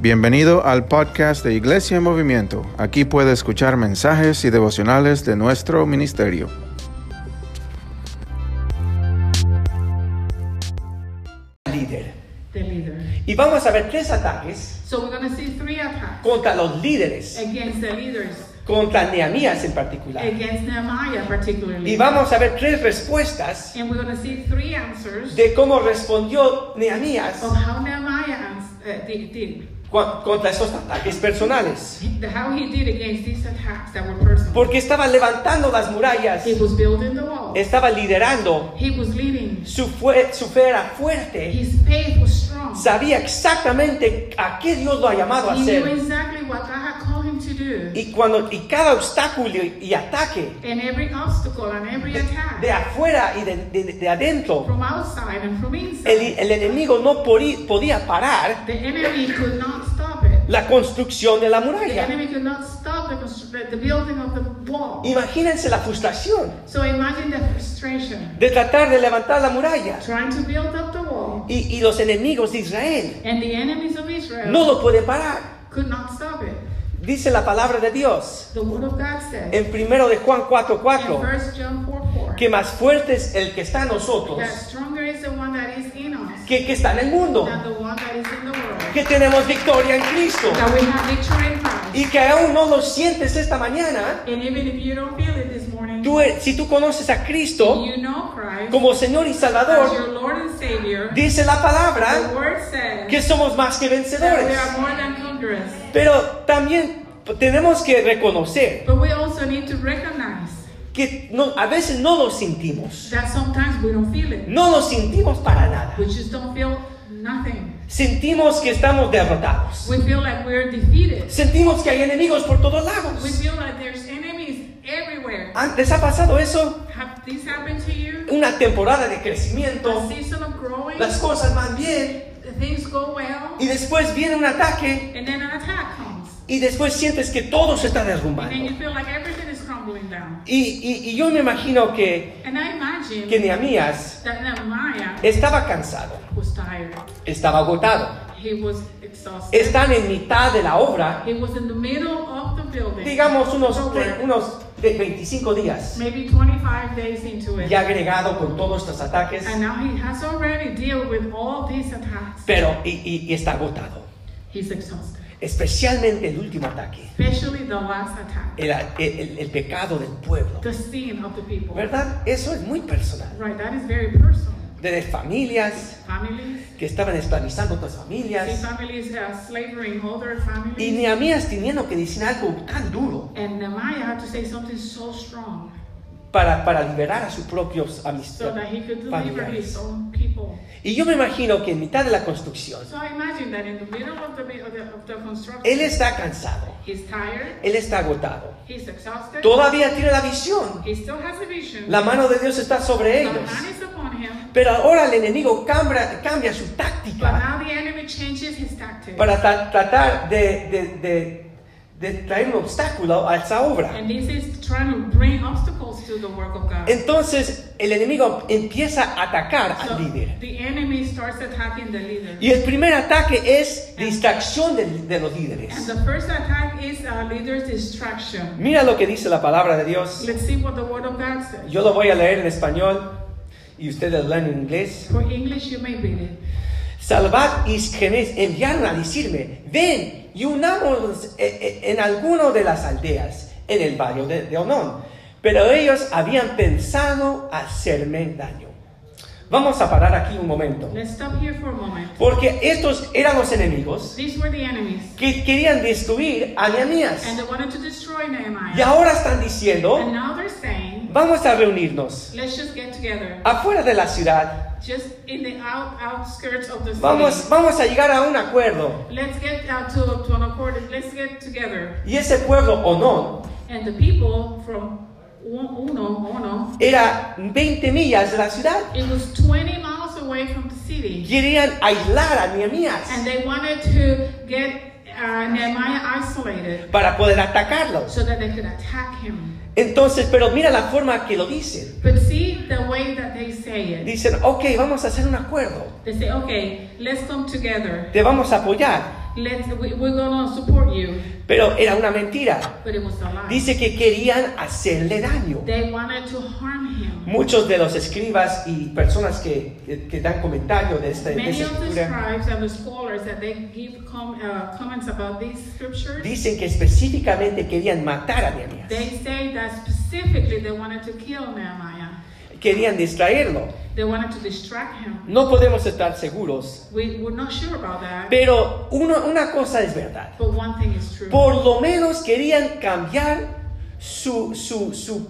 Bienvenido al podcast de Iglesia en Movimiento. Aquí puede escuchar mensajes y devocionales de nuestro ministerio. líder. the leader. Y vamos a ver tres ataques So we're going to see three attacks contra los líderes, against the leaders, contra Nehemías en particular. against Nehemiah particularly. Y vamos a ver tres respuestas And we're going to see three answers de cómo respondió Nehemías of how Nehemiah ans- uh, did, did, cu- contra esos ataques personales. the- how he did against these attacks that were personal. Porque estaba levantando las murallas, He was building the wall. estaba liderando, He was leading. su, fue- su fe era fuerte, His faith was strong. sabía exactamente a qué Dios lo ha llamado a He knew hacer. exactly what God had called him to do. Y, cuando, y cada obstáculo y, ataque And every obstacle and every attack de afuera y de, de- de adentro, from outside and from inside, el, el enemigo no podía parar la construcción de la The muralla. enemy stop the, building of the wall. Imagínense la frustración So imagine the frustration. de tratar de levantar la muralla. Trying to build up the wall. Y, y los enemigos de Israel And the enemies of Israel no lo pueden parar. could not stop it. Dice la palabra de Dios The word of God says en primero de Juan in 4:4 1 John 4 4 que más fuerte es el que está en nosotros that is the one that is in us que el que está en el mundo. than the one that is in the world. Que tenemos victoria en Cristo. That we have victory in Christ. Y que aún no lo sientes esta mañana. And even if you don't feel it this morning, Tú, e- si tú conoces a Cristo you know Christ como Señor y as your Salvador, Lord and Savior. dice la The palabra word says que somos más que that we vencedores. are more than conquerors. Pero también tenemos que reconocer But we also need to recognize que no- a veces no lo sentimos. that sometimes we don't feel it. No lo sentimos para nada. We just don't feel nothing. Sentimos que estamos derrotados. We feel like we're defeated. Sentimos que hay enemigos por todos We lados. feel like there's enemies everywhere. ¿Antes ha pasado eso? Have this happened to you? Una temporada de A crecimiento. season of growing, Las cosas van bien. things go well, Y después viene un ataque. and then an attack comes. Y después sientes que todo se está And then you feel like everything Y, y- y yo me imagino que, que Nehemías estaba cansado. was tired. Estaba agotado. He was exhausted. Están en mitad de la obra. He was in the middle of the building. Digamos unos, unos de 25 días. maybe 25 days into it. Ya agregado con todos estos ataques. And now he has already dealt with all these attacks. Pero y, y- y está agotado. He's exhausted. Especialmente el último ataque. Especially the last attack. El, el- el pecado del pueblo. The sin of the people. ¿Verdad? Eso es muy personal. Right, that is very personal. De familias Families, que estaban esclavizando otras familias. families uh, Y. Nehemías teniendo que decir algo tan duro And Nehemiah had to say something so strong para, para liberar a sus propios so deliver his familiares. Y yo me imagino que en mitad de la construcción, So I imagine that in the middle of the, of the, of the construction, él está cansado, he's tired, él está agotado. he's exhausted, Todavía tiene la visión. he still has a vision. La mano de Dios está sobre ellos. Pero ahora el enemigo cambia, cambia su but táctica now the enemy changes his tactics. para tra- tratar de, de- de- de traer un obstáculo a esa obra. And this is trying to bring obstacles to the work of God. Entonces el enemigo empieza a atacar So al líder. the enemy starts attacking the leader. Y el primer ataque es distracción de, de los And líderes. the first attack is a leader's distraction. Mira lo que dice la palabra de Dios. Let's see what the word of God says. Yo lo voy a leer en español y ustedes leen en inglés. For English, you may read it. Salvad y genes enviaron a decirme, ven y unámonos eh, eh, en alguno de las aldeas en el barrio de, de Onón. Pero ellos habían pensado hacerme daño. Vamos a parar aquí un momento. Let's stop here for a moment. Porque estos eran los enemigos These were the enemies. que querían destruir a Nehemías. And they wanted to destroy Y Nehemiah. ahora están And diciendo, now they're saying, vamos a reunirnos let's just get together. afuera de la ciudad. Just in the out, outskirts of the city. Vamos, vamos a llegar a un acuerdo. Let's get out to, to an accord. Let's get together. Y ese pueblo Onón And the people from Uno, Uno, era 20 millas de la ciudad. it was 20 miles away from the city. Querían aislar a Nehemías And they wanted to get uh, Nehemiah isolated para poder atacarlo. so that they could attack him. Entonces, pero mira la forma que lo dicen. But see the way that they say it. Dicen, ok, vamos a hacer un acuerdo. They say, okay, let's come together. Te vamos a apoyar. Let's, we, we're support you. Pero era una mentira. But it was a lie. Dice que querían hacerle daño. They wanted to harm him. Muchos de los escribas y personas que, que- que dan comentarios de, esta, de Many esta of the escritura scribes and the scholars that they give com, uh, comments about these scriptures, dicen que específicamente querían matar a Nehemías. they say that specifically they wanted to kill Nehemiah. Querían distraerlo. They wanted to distract him. No podemos estar seguros. We, we're not sure about that, Pero uno- una cosa es verdad. but one thing is true. Por lo menos querían cambiar su, su, su,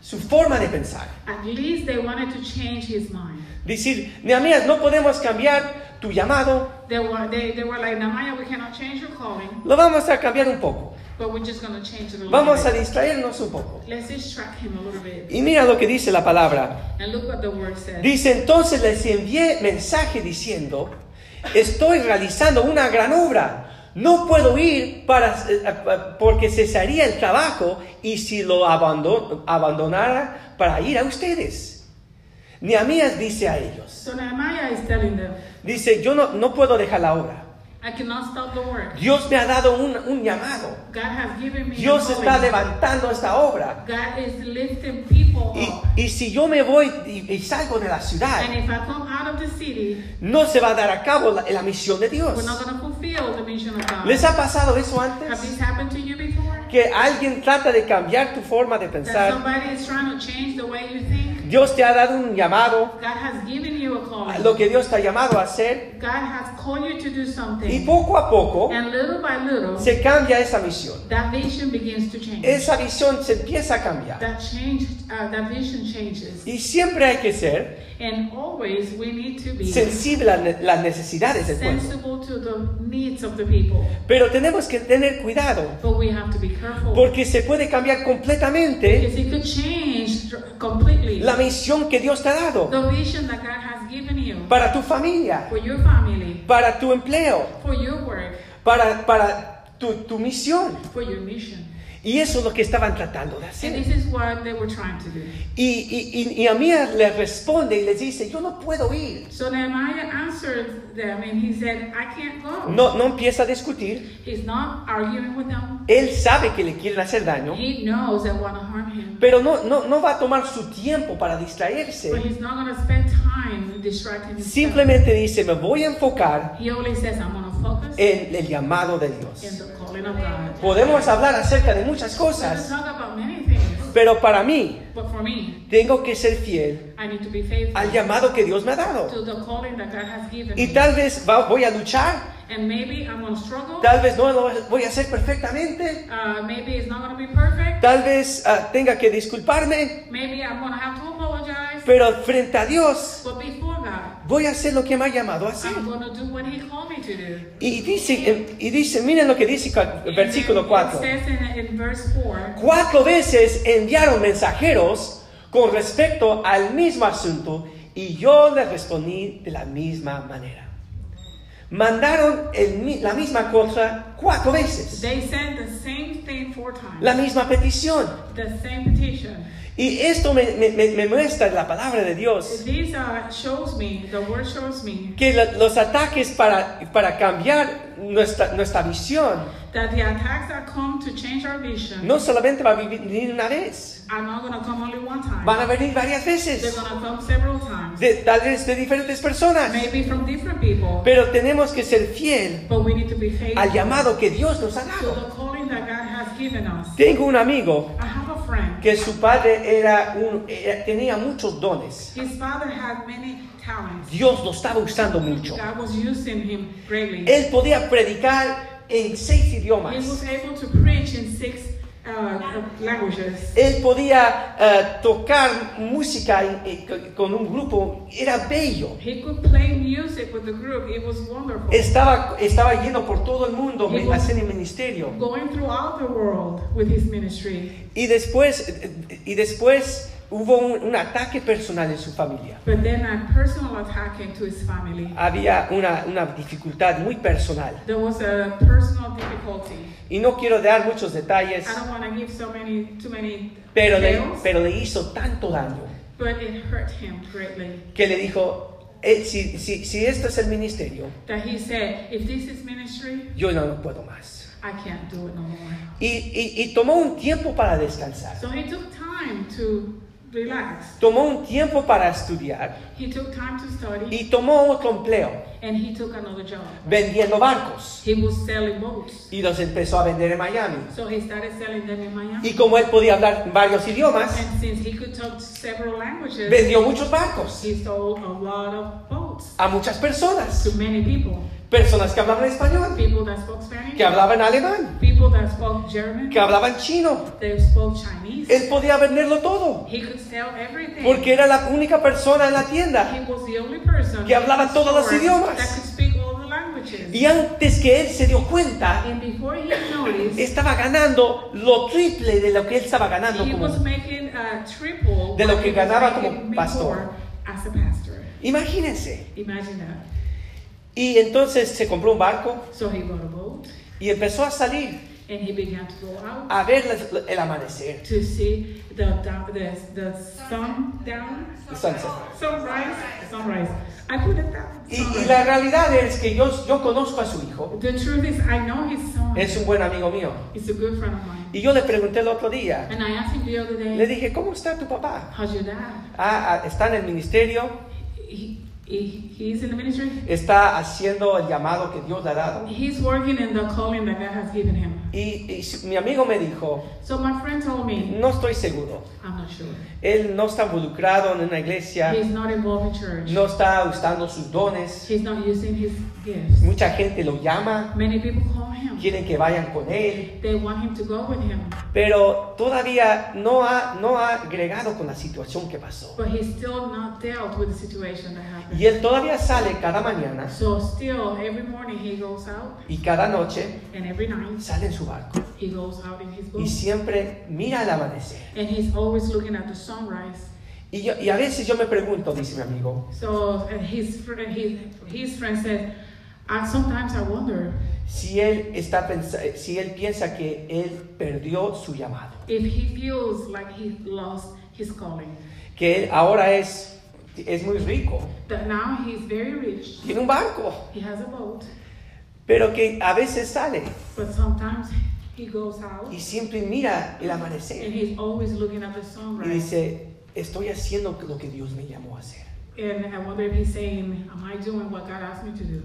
su forma de pensar. At least they wanted to change his mind. Decir, Nehemías, no podemos cambiar tu llamado, They were, they, they were like, Nehemiah, we cannot change your calling, lo vamos a cambiar un poco. But we're just going to change it a little Vamos a distraernos un poco. Let's distract him a little bit. Y mira lo que dice la palabra. And look what the word says. Dice, entonces les envié mensaje diciendo, estoy realizando una gran obra. No puedo ir para, eh, eh, porque cesaría el trabajo y si lo abandon- abandonara para ir a ustedes. Nehemías dice a ellos, So Nehemiah is telling them, dice, yo no, no puedo dejar la obra. I cannot stop the work. Dios me ha dado un, un llamado. God has given me Dios está levantando esta obra. God is lifting people Y, up. y si yo me voy y, y salgo de la ciudad, And if I come out of the city, no se va a dar a cabo la, la misión de Dios. we're not going to fulfill the mission of God. ¿Les ha pasado eso Have antes? this happened to you before? Que alguien trata de cambiar tu forma de pensar. Dios te ha dado un llamado, God has given you a lo que Dios te ha llamado a hacer, God has called you to do y poco a poco se cambia esa change. Esa visión se empieza a cambiar. Uh, that vision changes. Y siempre hay que ser And always we need to be sensible a las necesidades del pueblo. to the needs of the people. Pero tenemos que tener cuidado, But we have to be careful. porque se puede cambiar completamente Because it could change dr- completely la misión que Dios te ha dado the vision that God has given you para tu familia, for your family, para tu empleo, for your work, para, para tu, tu misión. for your mission. Y eso es lo que estaban tratando de And hacer. this is what they were trying to do. Y, y, y, y Amías le responde y les dice, yo no puedo ir. So Nehemiah answered them and he said, I can't go. No, no empieza a discutir. He's not arguing with them. Él sabe que le quieren hacer daño, He knows they want to harm him. pero no, no, no va a tomar su tiempo para distraerse. But he's not going to spend time distracting himself. Simplemente dice, me voy a enfocar He only says, I'm focus en el llamado de Dios. Podemos hablar acerca de muchas cosas, pero para mí tengo que ser fiel al llamado que Dios me ha dado. Y tal vez voy a luchar, And maybe I'm to struggle. tal vez no lo voy a hacer perfectamente, Uh, maybe it's not to be perfect. tal vez ah, tenga que disculparme, Maybe I'm to have to apologize. pero frente a Dios But before voy a hacer lo que me ha llamado a hacer. Y dice, eh, y dice, miren lo que dice el versículo And 4. It says in, in verse 4 Cuatro veces enviaron mensajeros con respecto al mismo asunto y yo les respondí de la misma manera. Mandaron el la misma cosa cuatro veces, They said the same thing four times. la misma petición. The same petition. Y esto me, me- me- me muestra la palabra de Dios, This uh, shows me, the word shows me, que la- los ataques para, para cambiar nuestra, nuestra visión that the attacks that come to change our vision no solamente va a venir una vez, are not come only one time. van a venir varias veces, come several times. de, tal vez de diferentes personas. Maybe from different people. Pero tenemos que ser fiel But we need to be faithful al llamado que Dios nos ha dado. That God has given us. Tengo un amigo I have a friend. que su padre era un, era- tenía muchos dones. His father had many talents. Dios lo estaba usando mucho. God was using him greatly. Él podía predicar en seis He idiomas. was able to preach in six uh, languages. Él podía eh, tocar música en- en- con un grupo. Era bello. He could play music with the group. It was wonderful. Estaba, por todo el mundo haciendo el ministerio. Going throughout the world with his ministry. Y después, y después hubo un, un ataque personal en su familia. But then a personal attack came to his family. Había una, una dificultad muy personal. There was a personal difficulty. Y no quiero dar muchos detalles, I don't want to give so many, too many pero le, details, pero le hizo tanto daño but it hurt him greatly. que le dijo, eh, si, si, si esto es el ministerio, that he said, if this is ministry, yo no lo puedo más. I can't do it no more. Y, y, y tomó un tiempo para descansar. So he took time to relax. Tomó un tiempo para estudiar He took time to study y tomó otro empleo and he took another job. vendiendo barcos He was selling boats. y los empezó a vender en Miami. So he started selling them in Miami. Y como él podía hablar varios idiomas, And since he could talk several languages, vendió muchos barcos he sold a lot of boats a muchas personas. to many people. Personas que hablaban español, People that spoke Spanish, que hablaban alemán, people that spoke German, que hablaban chino. they spoke Chinese. Él podía venderlo todo He could sell everything. porque era la única persona en la tienda. he was the only person que hablaba todos los idiomas. that could speak all the languages. Y antes que él se dio cuenta, And before he noticed, estaba ganando lo triple de lo que él estaba ganando he como... was making a triple de lo what que he was ganaba making como pastor. As a pastor. Imagínense. Imagine that. Y entonces se compró un barco So he bought a boat y empezó a salir and he began to go out a ver la- el amanecer. to see the, the, the sun down, The sunset. sunrise, sunrise. I put it down. Y, la realidad es que yo, yo conozco a su hijo. The truth is, I know his son. Es un buen amigo mío. He's a good friend of mine. Y yo le pregunté el otro día, And I asked him the other le day, dije, ¿cómo está tu papá? how's your dad? Ah, ah, está en el ministerio, He, he, he's in the ministry. está haciendo el llamado que Dios le ha dado. He's working in the calling that God has given him. Y, y mi amigo me dijo, So my friend told me, no estoy seguro. I'm not sure. Él no está involucrado en una iglesia, He's not involved in church. no está usando sus dones. He's not using his gifts. Mucha gente lo llama, Many people call. Quieren que vayan con él, They want him to go with him. pero todavía no ha, no ha agregado con la situación que pasó. But he's still not dealt with the situation that happened. Y él todavía sale cada mañana So still, every morning he goes out, y cada noche and every night sale en su barco he goes out in his y boat. siempre mira el amanecer. And he's always looking at the sunrise. Y, yo- y a veces yo me pregunto, dice mi amigo, So and his friend, his, his friend said, I, sometimes I wonder si él, está pensa- si él piensa que él perdió su llamado, if he feels like he lost his calling. que él ahora es, es muy rico, That now he's very rich. tiene un barco, He has a boat, pero que a veces sale but sometimes he goes out y siempre mira el and amanecer he's always looking at the y sunrise. dice, estoy haciendo lo que Dios me llamó a hacer. And I wonder if he's saying, Am I doing what God asked me to do?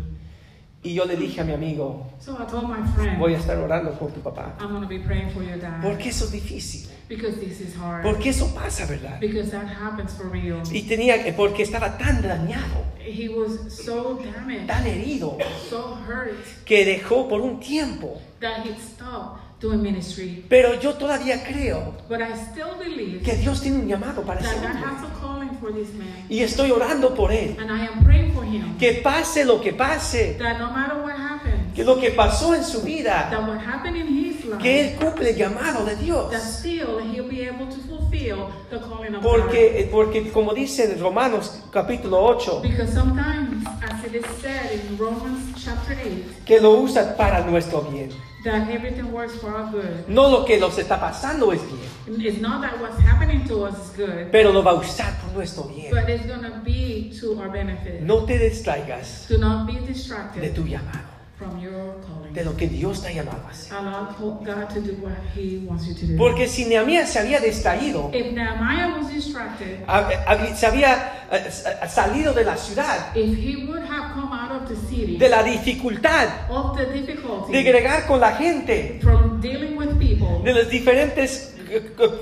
Y yo le dije a mi amigo, So I told my friend, voy a estar orando por tu papá, I'm to be praying for your dad. porque eso es difícil, Because this is hard. porque eso pasa, ¿verdad? Because that happens for real. Y tenía, porque estaba tan dañado, He was so damaged, tan herido, so hurt, que dejó por un tiempo. that he stopped doing ministry. Pero yo todavía creo But I still believe que Dios tiene un llamado para ese that God hombre. has a calling for this man. Y estoy orando por él. And I am praying for him. Que pase lo que pase, That no matter what happens, que lo que pasó en su vida, that what happened in his life, que él cumple el llamado de Dios. that still he'll be able to fulfill the calling of God. Porque, porque como dice en Romanos capítulo 8, Because sometimes, as it is said in Romans chapter 8, que lo usa para nuestro bien. That everything works for our good. No lo que nos está pasando es bien, It's not that what's happening to us is good, pero lo va a usar por nuestro bien. but it's to be to our benefit. No te distraigas Do not be de distracted tu llamado, from your calling. de lo que Dios te ha llamado a hacer. Allow God to do what He wants you to do. Porque si Nehemías se había distraído, If Nehemiah was distracted, hab- hab- se había eh, s- salido de la ciudad, if he would have come out of the city, de la dificultad of the de agregar con la gente, from dealing with people, de las diferentes eh, eh,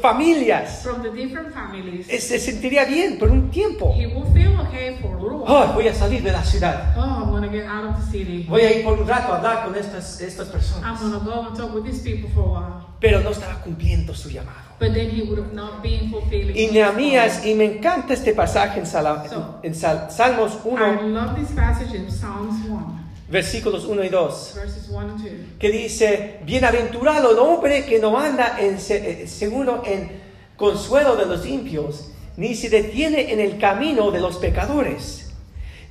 familias, from the different families, eh, se sentiría bien por un tiempo. he will feel okay for a little while. Oh, voy a salir de la ciudad. Oh, I'm get out of the city. Voy a ir por un rato a hablar con estas, estas I'm personas. going to go and talk with these people for a while. Pero no estaba cumpliendo su llamado. But then he would have not been fulfilling. Y Nehemías, me encanta este pasaje en, Sala- en Sal- Salmos I 1, love this passage in Psalms 1, versículos 1 y 2. verses 1 and 2. que dice, bienaventurado el hombre que no anda en se- eh, seguro en consuelo de los impios, ni se detiene en el camino de los pecadores,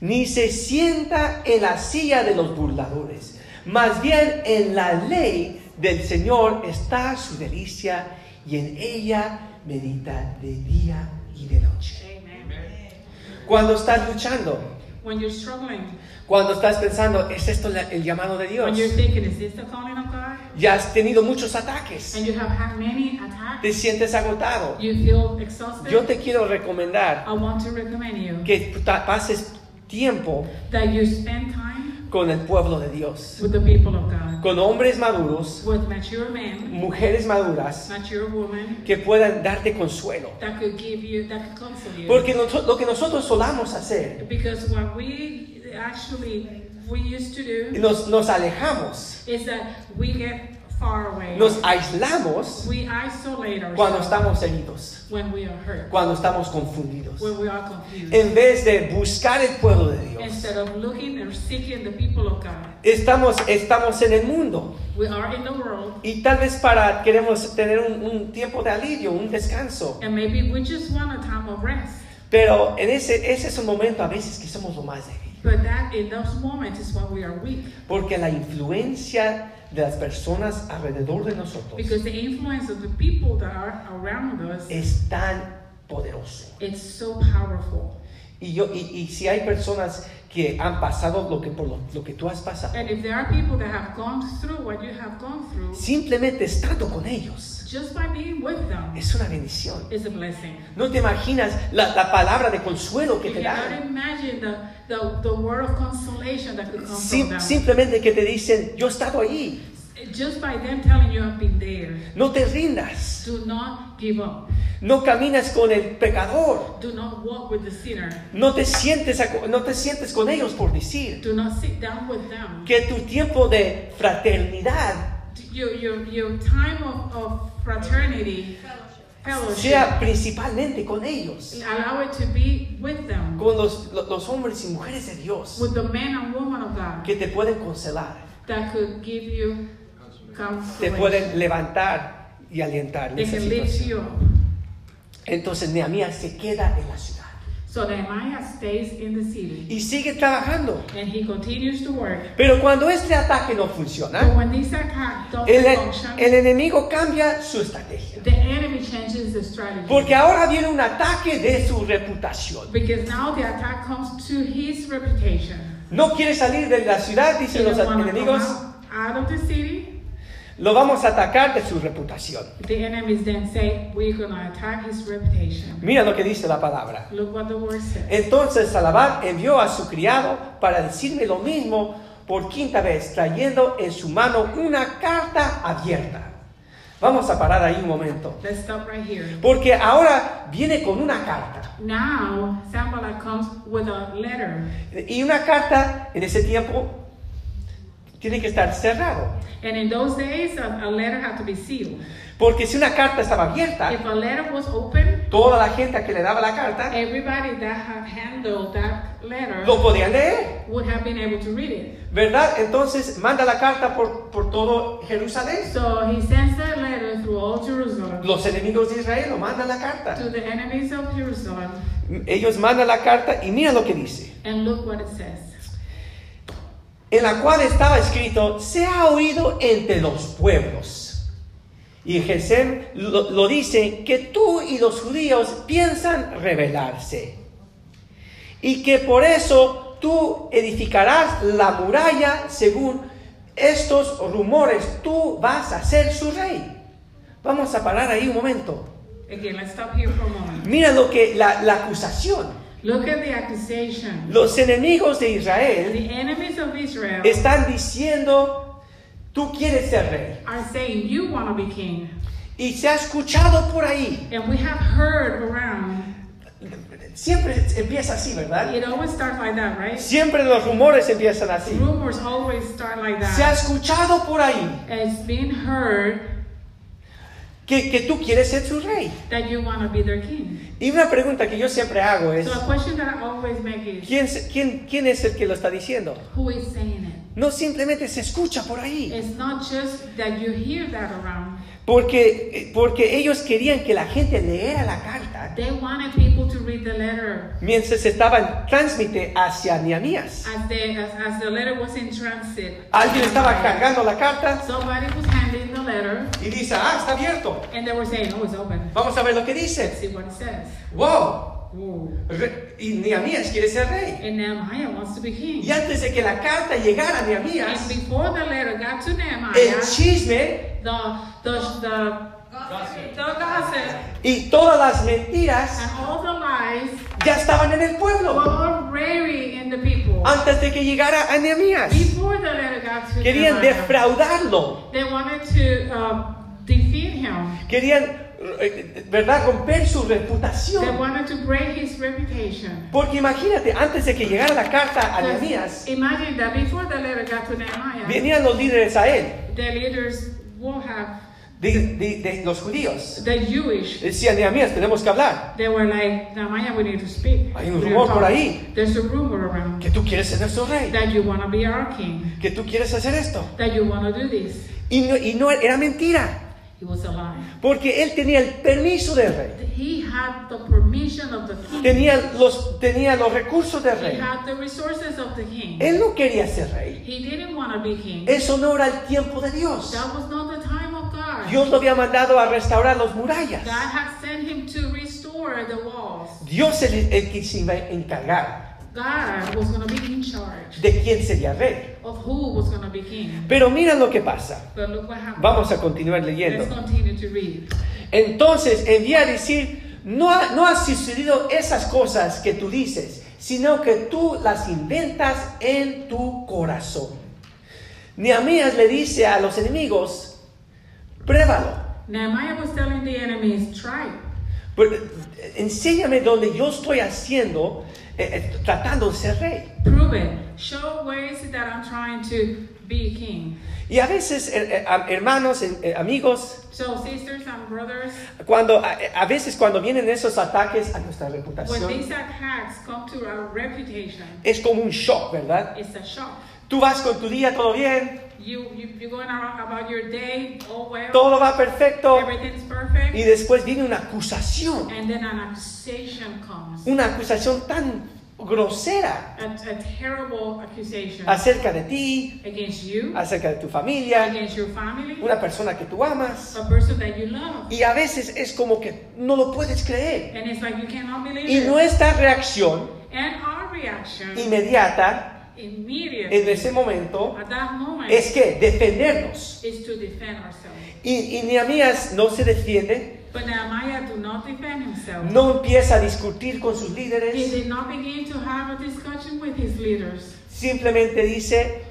ni se sienta en la silla de los burladores, más bien en la ley del Señor está su delicia y en ella medita de día y de noche. Amen. Cuando estás luchando, when you're struggling, Cuando estás pensando, ¿es esto la- el llamado de Dios? when you're thinking, is this the calling of God? Ya has tenido muchos ataques. And you have had many attacks, Te sientes agotado. you feel exhausted. Yo te quiero recomendar I want to recommend you que pases tiempo that you spend time con el pueblo de Dios. with the people of God, Con hombres maduros, with mature men, mujeres maduras, mature women que puedan darte consuelo. that could give you, that could console you. Porque lo que nosotros solamos hacer, Because what we actually we used to do nos, nos alejamos, is that we get far away. nos aislamos we isolate ourselves cuando estamos heridos, when we are hurt, cuando estamos confundidos. when we are confused. En vez de buscar el pueblo de Dios, Instead of looking or seeking the people of God, estamos, estamos en el mundo. we are in the world, Y tal vez para queremos tener un, un tiempo de alivio, un descanso. and maybe we just want a time of rest. Pero en ese, ese es un momento a veces que somos lo más débil. But that in those moments is when we are weak, Porque la influencia de las personas alrededor de nosotros because the influence of the people that are around us es tan poderoso. it's so powerful. Y, yo, y, y si hay personas que han pasado lo que, por lo, lo que tú has pasado, And if there are people that have gone through what you have gone through, simplemente estando con ellos just by being with them es una bendición. is a blessing. No te imaginas la, la palabra de consuelo que You te dan. the, the, the word of consolation that could come Sim- from them. simplemente que te dicen, yo he estado allí. Just by them telling you I've been there. No te rindas. Do not give up. No caminas con el pecador. Do not walk with the sinner. No te sientes, a- no te sientes con ellos por decir Do not sit down with them. que tu tiempo de fraternidad Your, your, your time of, of fraternity, fellowship, sea principalmente con ellos, allow it to be with them, con los, lo- los hombres y mujeres de Dios. With the men and women of God. Que te pueden consolar, that could give you te pueden levantar y alientar. en esa situación. Entonces Nehemías se queda en la ciudad So Nehemiah stays in the city y sigue trabajando. and he continues to work. Pero cuando este ataque no But funciona, when this attack doesn't el, enemigo cambia su estrategia. the enemy changes the strategy. Porque ahora viene un ataque de su reputación. Because now the attack comes to his reputation. No quiere salir de la ciudad, dicen los enemigos. out of the city. Lo vamos a atacar de su reputación. The enemies then say, We're going to attack his reputation. Mira lo que dice la palabra. Look what the word says. Entonces Salabán envió a su criado para decirme lo mismo por quinta vez, trayendo en su mano una carta abierta. Vamos a parar ahí un momento. Let's stop right here. Porque ahora viene con una carta. Now, comes with a letter. Y una carta en ese tiempo tiene que estar cerrado. And in those days, a, a letter had to be sealed. Porque si una carta estaba abierta, If a letter was open, toda la gente que le daba la carta everybody that had handled that letter lo podía leer. would have been able to read it. ¿Verdad? Entonces manda la carta por, por todo Jerusalén. So he sends that letter through all Jerusalem Los enemigos de Israel lo mandan la carta. to the enemies of Jerusalem. Ellos mandan la carta y mira lo que dice. And look what it says. En la cual estaba escrito, se ha oído entre los pueblos. Y Gesem lo, lo dice, que tú y los judíos piensan rebelarse. Y que por eso tú edificarás la muralla según estos rumores. Tú vas a ser su rey. Vamos a parar ahí un momento. Again, let's stop here for a moment. Mira lo que la, la acusación. Look at the accusation. Los enemigos de Israel The enemies of Israel están diciendo, tú quieres ser rey. are saying, You want to be king. Y se ha escuchado por ahí. And we have heard around, Siempre empieza así, ¿verdad? it always starts like that, right? Siempre los rumores empiezan así. Rumors always start like Se ha that. escuchado por ahí It's been heard que, que tú quieres ser su rey. that you want to be their king. Y una pregunta que yo siempre hago es, So a question that I always make is, ¿quién, quién, quién es el que lo está diciendo? Who is saying it? No simplemente se escucha por ahí. It's not just that you hear that around. Porque, porque ellos querían que la gente leera la carta They wanted people to read the letter mientras estaban transmite hacia Nehemías. as the, as, as the letter was in transit. Alguien estaba cargando la carta Somebody was handing the letter y dice, ah, está abierto. and they were saying, Oh, it's open. Vamos a ver lo que dice. Let's see what it says. Wow. Re- y Nehemías quiere ser rey. And Nehemiah wants to be king. Y antes de que la carta llegara a Nehemías, before the letter got to el chisme y todas las mentiras and all the lies ya estaban en el pueblo antes de que llegara a Nehemías. Before the letter got to Querían defraudarlo, they him. querían, eh, ¿verdad?, romper su They reputación. wanted to break his reputation. Porque imagínate, antes de que llegara la carta a Nehemías, venían los líderes a él, the leaders will have de, de- de los judíos. the Jewish. Decían, Nehemías, tenemos que hablar, They were like, Nehemiah, we need to speak. Hay un We rumor por ahí. There's a rumor around que tú quieres ser nuestro rey, that you want to be our king, que tú quieres hacer esto. that you want to do this. Y no, y no era mentira, It was a lie. porque él tenía el permiso del rey, He had the permission of the king. tenía los, tenía los recursos del He rey. had the resources of the king. Él no quería ser rey. He didn't want to be king. Eso no era el tiempo de Dios. That was not the time of God. Dios lo había mandado a restaurar las murallas. God had sent him to restore the walls. Dios es el, el que se iba a encargar God was going to be in charge de quién sería rey. of who was going to be king. Pero mira lo que pasa. But look what happened. Vamos a continuar leyendo. Let's continue to read. Entonces envía a decir, no ha, no ha sucedido esas cosas que tú dices, sino que tú las inventas en tu corazón. Nehemías le dice a los enemigos, pruébalo, Nehemiah was telling the enemies, try. Pero, enséñame donde yo estoy haciendo, eh, eh, tratando de ser rey. Prove it. Show ways that I'm trying to be king. Y a veces, eh, eh, hermanos, amigos, So, sisters and brothers, cuando, a, a veces cuando vienen esos ataques a nuestra when reputación, these attacks come to our reputation, es como un shock, ¿verdad? it's a shock. Tú vas con tu día todo bien, You, you, you're going about your day, oh well, todo va perfecto, everything's perfect, y después viene una acusación, and then an accusation comes. una acusación tan grosera A, a terrible accusation acerca de ti, against you, acerca de tu familia, against your family, una persona que tú amas. a person that you love. Y a veces es como que no lo puedes creer. And it's like you cannot believe Y it. nuestra reacción And our reaction inmediata en ese momento es que defendernos. is to defend ourselves. Y, y Nehemías no se defiende, But Nehemiah do not defend himself. no empieza a discutir con sus He líderes, did not begin to have a discussion with his leaders. simplemente dice,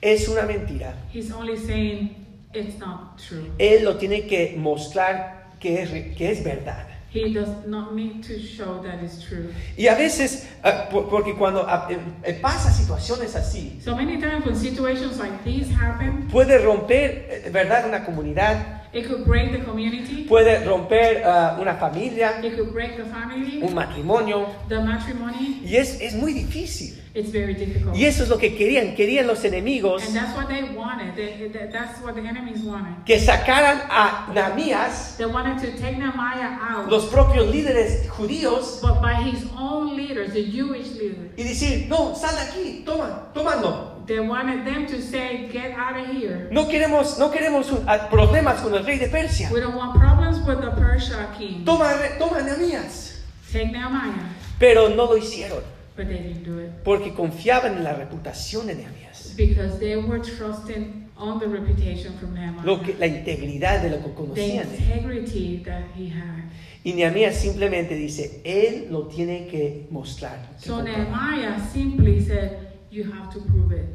es una mentira. He's only saying it's not true. Él lo tiene que mostrar que es, que es verdad. He does not need to show that it's true. Y a veces, por- porque cuando ah, eh, eh, pasa situaciones así, So many times when situations like these happen, puede romper, eh, ¿verdad?, una comunidad, it could break the community, puede romper ah, una familia, it could break the family, un matrimonio, the matrimony. y es, es muy difícil. It's very difficult. Y eso es lo que querían, querían los enemigos And that's what they wanted. They, that's what the enemies wanted. que sacaran a Nehemías, They wanted to take Nehemiah out, los propios líderes judíos, but by his own leaders, the Jewish leaders. y decir, no, sal de aquí, toma, tomando. They wanted them to say, "Get out of here." No queremos, no queremos un- ah, problemas con el rey de Persia. We don't want problems with the Persia king. Toma, toma Nehemías. Take Nehemiah, Pero no lo hicieron but they didn't do it porque confiaban en la reputación de Nehemías. because they were trusting on the reputation from Nehemiah, Lo que, la integridad de lo que the conocían. él. integrity that he had. Y Nehemías simplemente dice, él lo tiene que mostrar. que So. Nehemiah simply said, "You have to prove it."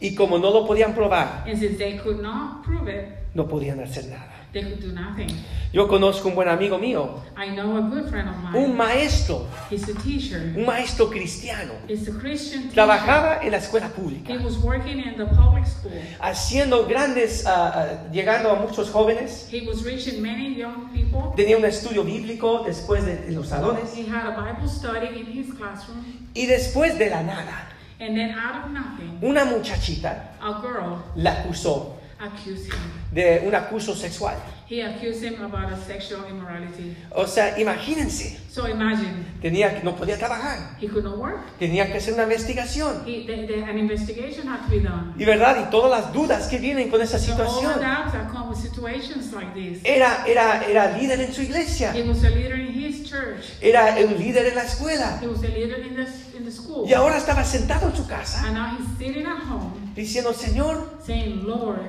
Y como no lo podían probar, And since they could not prove it, no podían hacer nada. they could do nothing. Yo conozco un buen amigo mío, I know a good friend of mine. un maestro, He's a teacher. un maestro cristiano. He's a Christian teacher. Trabajaba en la escuela He pública, was working in the public school. haciendo grandes, ah, ah, llegando a muchos jóvenes. He was reaching many young people. Tenía un estudio bíblico después de, los salones. He had a Bible study in his classroom. Y después de la nada, And then out of nothing, una muchachita a girl la acusó accused him. de un acuso sexual. He accused him about a sexual immorality. O sea, imagínense, So imagine, tenía, no podía trabajar, he could not work. tenía que hacer una investigación. He, the, the, an investigation had to be done. Y verdad, y todas las dudas que vienen con esa So all the situación. doubts that come with situations like this. Era, era, era líder en su iglesia. He was a leader in his his church. Era un líder en la escuela. He was a leader in the, in the school. Y ahora estaba sentado en su casa And now he's sitting at home diciendo, Señor, saying, Lord,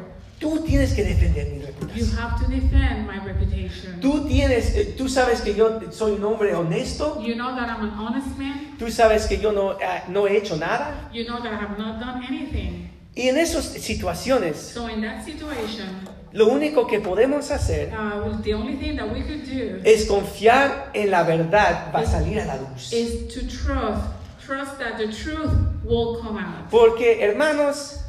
tú tienes que defender mi you reputación. have to defend my reputation. Tú tienes, eh, tú sabes que yo soy un hombre honesto. You know that I'm an honest man. Tú sabes que yo no, ah, no he hecho nada. You know that I have not done anything. Y en esas situaciones, So in that situation, lo único que podemos hacer uh, the only thing that we could do es confiar en la verdad va a salir a la luz. is to trust, trust that the truth will come out. Porque, hermanos,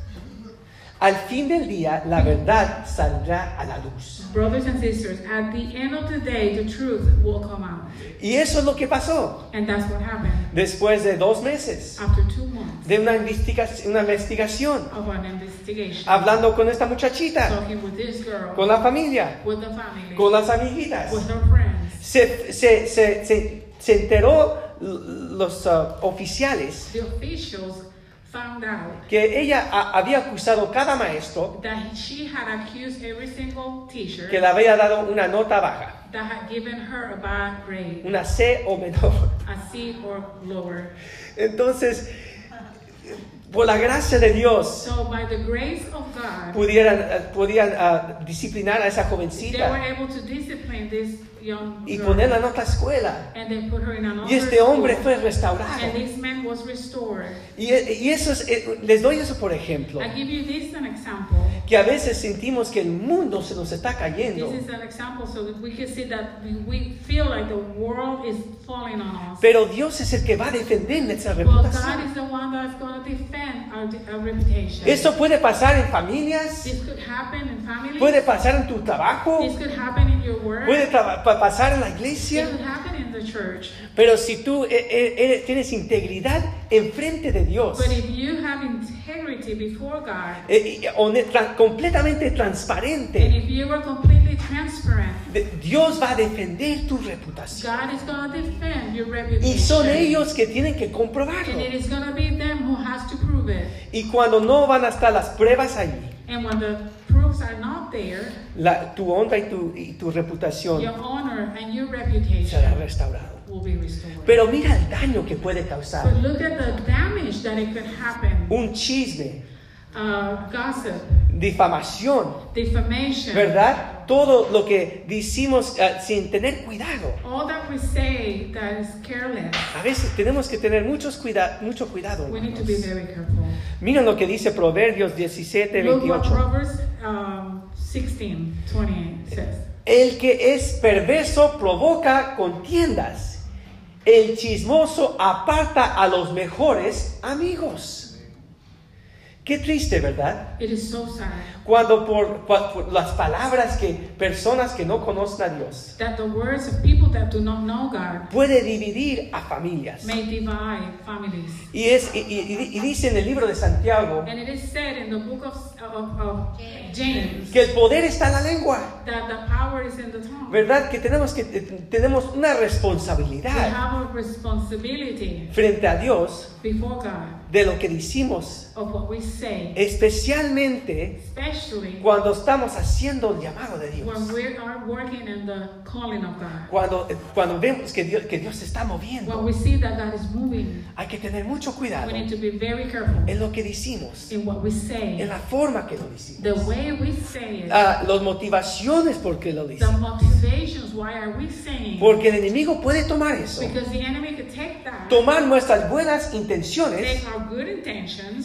al fin del día la verdad saldrá a la luz. Brothers and sisters, at the end of the day, the truth will come out. Y eso es lo que pasó And that's what happened después de dos meses after two months de una investigación, una investigación of an investigation. hablando con esta muchachita, Talking with this girl, con la familia, with the family, con las amiguitas. with her friends. Se, se, se, se, se enteró los ah, oficiales The officials found out que ella a- había acusado cada maestro that she had accused every single teacher que le había dado una nota baja, that had given her a bad grade, una C o menor. a C or lower. Entonces, por la gracia de Dios, So by the grace of God, pudieran, eh, podían ah, disciplinar a esa they were jovencita able to discipline this young y ponerla en otra escuela. And they put her in another Y este hombre school. fue restaurado. And this man was restored. Y, y eso es, eh, les doy eso por ejemplo, I give you this an example. que a veces sentimos que el mundo se nos está cayendo. This is an example so that we can see that we, we feel like the world is falling on us. Pero Dios es el que va a defender nuestra God reputación. is the one that's going to defend our, our reputation. Esto puede pasar en familias, This could happen in families. puede pasar en tu trabajo, This could happen in your work. puede traba- pa- pasar en la iglesia. Pero si tú eh, eh, eh, tienes integridad enfrente de Dios, But if you have integrity before God, eh, completamente transparente, transparent, Dios va a defender tu reputación. God is going to defend your reputation. Y son ellos que tienen que comprobarlo. And it is going to be them who has to prove it. Y cuando no van a estar las pruebas allí, And when the proofs are not there, la- tu honra y tu, y tu reputación your honor and your será reputation restaurado. will be restored. Pero mira el daño que puede causar But look at the damage that it could happen. un chisme, Uh, gossip, difamación, defamation, ¿verdad? Todo lo que decimos eh, sin tener cuidado. all that we say that is careless. A veces tenemos que tener muchos cuida mucho cuidado. We need to be very careful. Miren lo que dice Proverbios 17, Look what 28. Proverbs um, 16, 28 says. El que es perverso provoca contiendas. El chismoso aparta a los mejores amigos. Qué triste, ¿verdad? It is so sad Cuando por, por- por las palabras que personas que no conocen a Dios that the words of people that do not know God puede dividir a familias. may divide families. Y, es, y, y- y dice en el libro de Santiago And it is said in the book of, of, of James que el poder está en la lengua. that the power is in the tongue. ¿Verdad? Que tenemos, que eh, tenemos una We responsabilidad have a responsibility frente a Dios before God de lo que decimos, of what we say, especialmente cuando estamos haciendo el llamado de Dios. when we are working in the calling of God. Cuando, eh, cuando vemos que Dios, que Dios se está When moviendo, we see that God is moving, hay que tener mucho cuidado we need to be very careful en lo que decimos, in what we say, en la forma que lo decimos, the way we say it, Ah, las motivaciones por qué lo the decimos. motivations. Why are we saying? Porque el enemigo puede tomar eso, Tomar nuestras buenas intenciones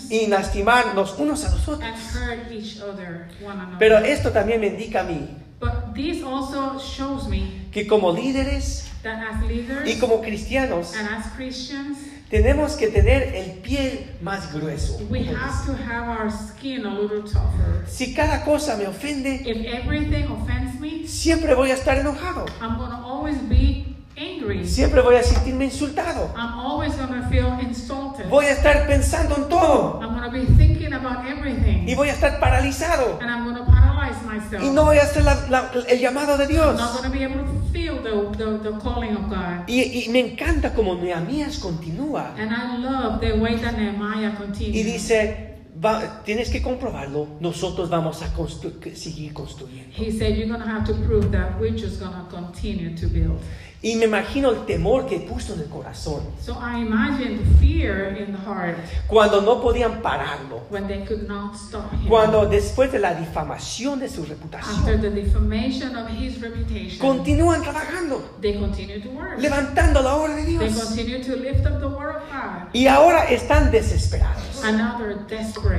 y lastimarnos unos a los otros. and hurt each other, one another. Pero esto también me indica a mí But this also shows me que como líderes that as leaders y como cristianos and as Christians, tenemos que tener el piel más grueso. we have to have our skin a little tougher. Si cada cosa me ofende, If everything offends me, siempre voy a estar enojado. I'm going to always be angry. Siempre voy a sentirme insultado. I'm always to feel insulted. Voy a estar pensando en todo. I'm to be thinking about everything. Y voy a estar paralizado. And I'm to paralyze myself. Y no voy a hacer la- la- el llamado de I'm Dios. not be able to feel the, the, the calling of God. Y, y me encanta como Nehemías continúa. And I love the way that Nehemiah Y continues. dice, va- tienes que comprobarlo, nosotros vamos a constru- seguir construyendo. He said, You're have to prove that we're just continue to build. Y me imagino el temor que puso en el corazón So I fear in the heart cuando no podían pararlo. when they could not stop him. Cuando después de la difamación de su After reputación, the defamation of his reputation, continúan trabajando, they continue to work. levantando la obra de They Dios. continue to lift up the word of God. Y ahora están desesperados.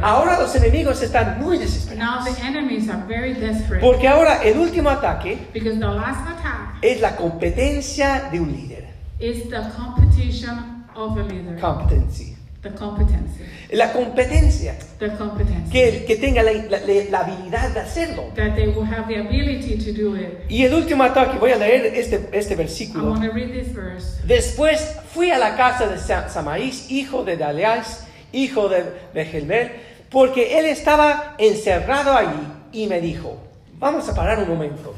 Ahora los enemigos están muy Now desesperados. the enemies are very desperate Porque ahora el último ataque the last attack es la competencia de un líder. is the competition of a leader. Competency. The competency. La competencia. The competency. Que, que tenga la, la- la habilidad de hacerlo. That they will have the ability to do it. Y el último ataque, voy a leer este, este I versículo. want to read this verse. Después fui a la casa de Sa- Samaís, hijo de Daleas, hijo de Bejelmel, porque él estaba encerrado allí y me dijo, vamos a parar un momento.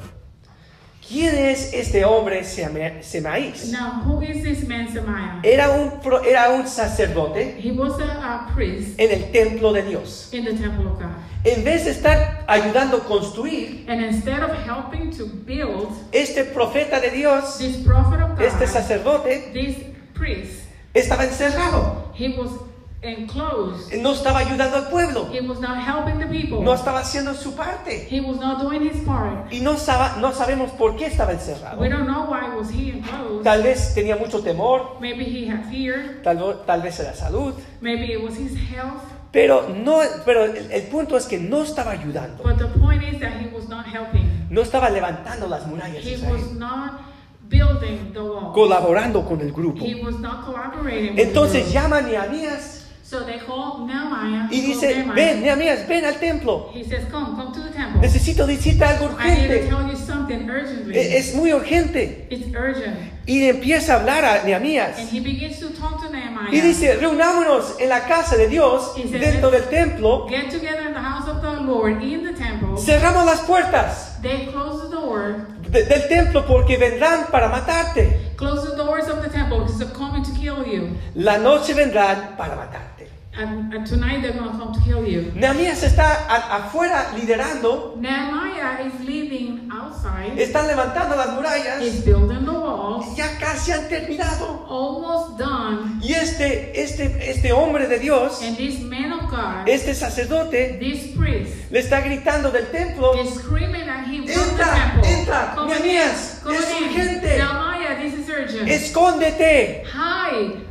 ¿Quién es este hombre Sema- Semaís? Now, who is this man? Era un, era un sacerdote He was a, a priest en el templo de Dios. in the temple of God. En vez de estar ayudando a construir, And instead of helping to build este profeta de Dios, this prophet of God, este sacerdote, this priest, estaba encerrado. he was No estaba ayudando al pueblo. He was not helping the people. No estaba haciendo su parte. He was not doing his part. Y no, no sabemos por qué estaba encerrado. We don't know why was he enclosed. Tal vez tenía mucho temor, Maybe he had fear. tal, tal vez era salud. Maybe it was his health. Pero, no, pero el, el punto es que no estaba ayudando. But the point is that he was not helping. No estaba levantando las murallas He was not building the wall. Colaborando con el grupo. He was not collaborating. with Entonces the group. llama a Nehemías So they called Nehemiah. y dice, Nehemiah. ven, Nehemías, ven al templo. He says, come, come to the temple. Necesito decirte algo I tell you something urgently. E- Es muy urgente. It's urgent. Y empieza a hablar a And Nehemías. he begins to talk to Nehemiah. Y dice, reunámonos en la casa de Dios, dentro del templo. Get together in the house of the Lord in the temple. Cerramos las puertas They close the door. de- del templo porque vendrán para matarte. Close the doors of the temple because they're coming to kill you. La noche vendrán para matarte. And, and tonight they're going to come to kill you. Nehemías está a- afuera liderando, Nehemiah is leaving outside. están levantando las murallas, He's building the walls. ya casi han terminado. Almost done. Y este, este, este hombre de Dios, And this man of God, este sacerdote, this priest, le está gritando del templo, is screaming at him from the Entra, temple. entra, Nehemías, es urgente. Nehemiah, this is urgent. escóndete. Hide.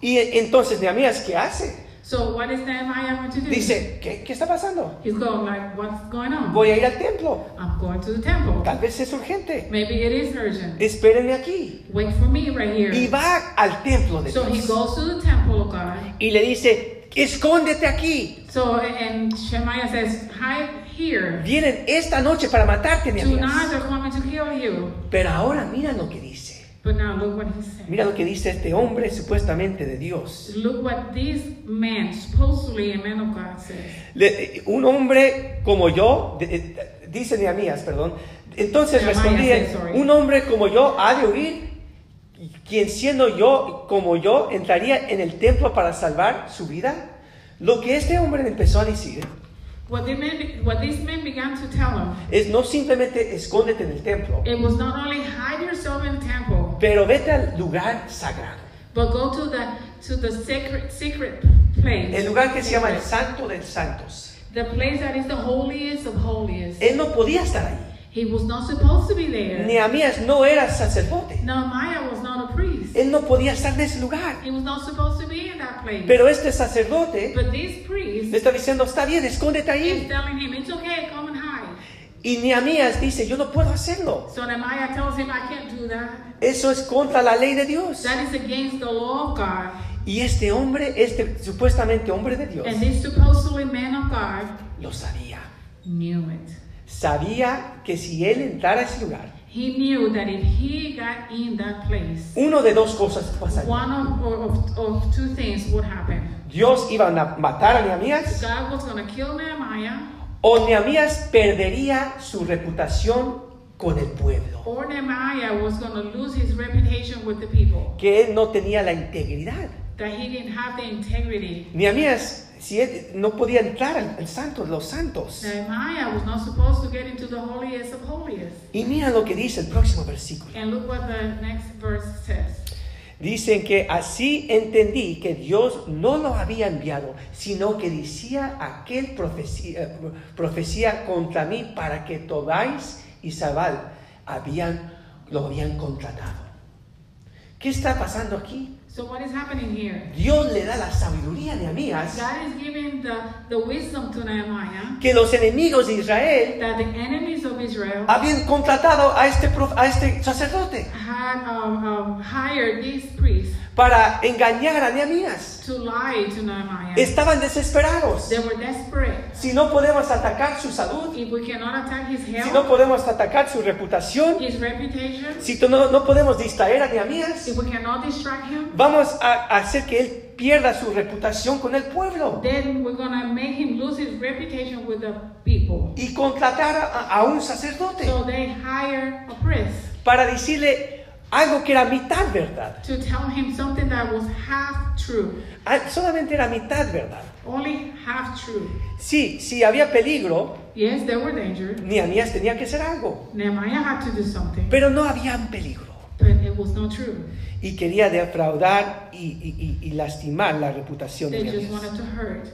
Y entonces Nehemías, ¿qué hace? So what is Nehemiah going to do? Dice, ¿qué, qué está pasando? He's going like, what's going on? Voy a ir al templo. I'm going to the temple. Tal vez es urgente. Maybe it is urgent. Espérenme aquí. Wait for me right Y here. va al templo de So he Dios. goes to the temple of God. Y le dice, escóndete aquí. So and Shemaiah says, hide here. Vienen esta noche para matarte, Tonight Nehemías. they're coming to kill you. Pero ahora mira lo que dice. But now look what he said. Mira lo que dice este hombre supuestamente de Dios. Look what this man, supposedly a man of God, says. Le- un hombre como yo, de- eh, dice Nehemías, perdón. Entonces respondí, un hombre como yo ha de huir, quien siendo yo como yo entraría en el templo para salvar su vida. Lo que este hombre empezó a decir What, man, what this man began to tell him, es no simplemente escóndete en el templo, it was not only hide yourself in the temple, pero vete al lugar sagrado, but go to the to the sacred secret place. el lugar que se llama el Santo de Santos. The place that is the holiest of holiest. Él no podía estar ahí. He was not supposed to be there. Nehemías no era sacerdote. Nehemiah was not a priest. Él no podía estar en ese lugar. He was not supposed to be in that place. Pero este sacerdote but this le priest está diciendo, está bien, escóndete is ahí. telling him, it's okay, come and. Y Nehemías dice, yo no puedo hacerlo. So Nehemiah tells him, I can't do that. Eso es contra la ley de Dios. That is against the law of God. Y este hombre, este supuestamente hombre de Dios, And this supposedly man of God lo sabía. knew it. Sabía que si él entrara a ese lugar, He knew that if he got in that place, uno de dos cosas pasaría. one of, of, of two things would happen. Dios iba a matar a Nehemías God was going to kill Nehemiah, o Nehemías perdería su reputación con el pueblo. or Nehemiah was going to lose his reputation with the people. Que él no tenía la integridad. That he didn't have the integrity. Nehemías si él no podía entrar al, al santo los santos. Nehemiah was not supposed to get into the holiest of holiest. Y mira lo que dice el próximo versículo. And look what the next verse. Dicen que así entendí que Dios no lo había enviado, sino que decía aquel profecía, eh, profecía contra mí para que Tobáis y Sabal habían, lo habían contratado. ¿Qué está pasando aquí? So what is happening here? Dios le da la sabiduría a Nehemías God is giving the, the wisdom to Nehemiah que los enemigos de Israel that the enemies of Israel habían contratado a este, prof- a este sacerdote had um, um, hired these priests para engañar a Nehemías. to lie to Nehemiah. Estaban desesperados. They were desperate. Si no podemos atacar su salud, If we cannot attack his si no health, podemos atacar su reputación, his reputation, si no, no podemos distraer a Nehemías, if we cannot distract him, vamos a hacer que él pierda su reputación con el pueblo then we're to make him lose his reputation with the people. y contratar a, a un sacerdote So they hire a priest para decirle algo que era mitad verdad. to tell him something that was half true, Ah, Solamente era mitad verdad. only half true. Sí, si había peligro, Yes, there were danger. Nehemías tenía que hacer algo, Nehemiah had to do something, pero no había peligro. but it was not true. Y quería defraudar y, y- y- lastimar la reputación de They just Nehemías. wanted to hurt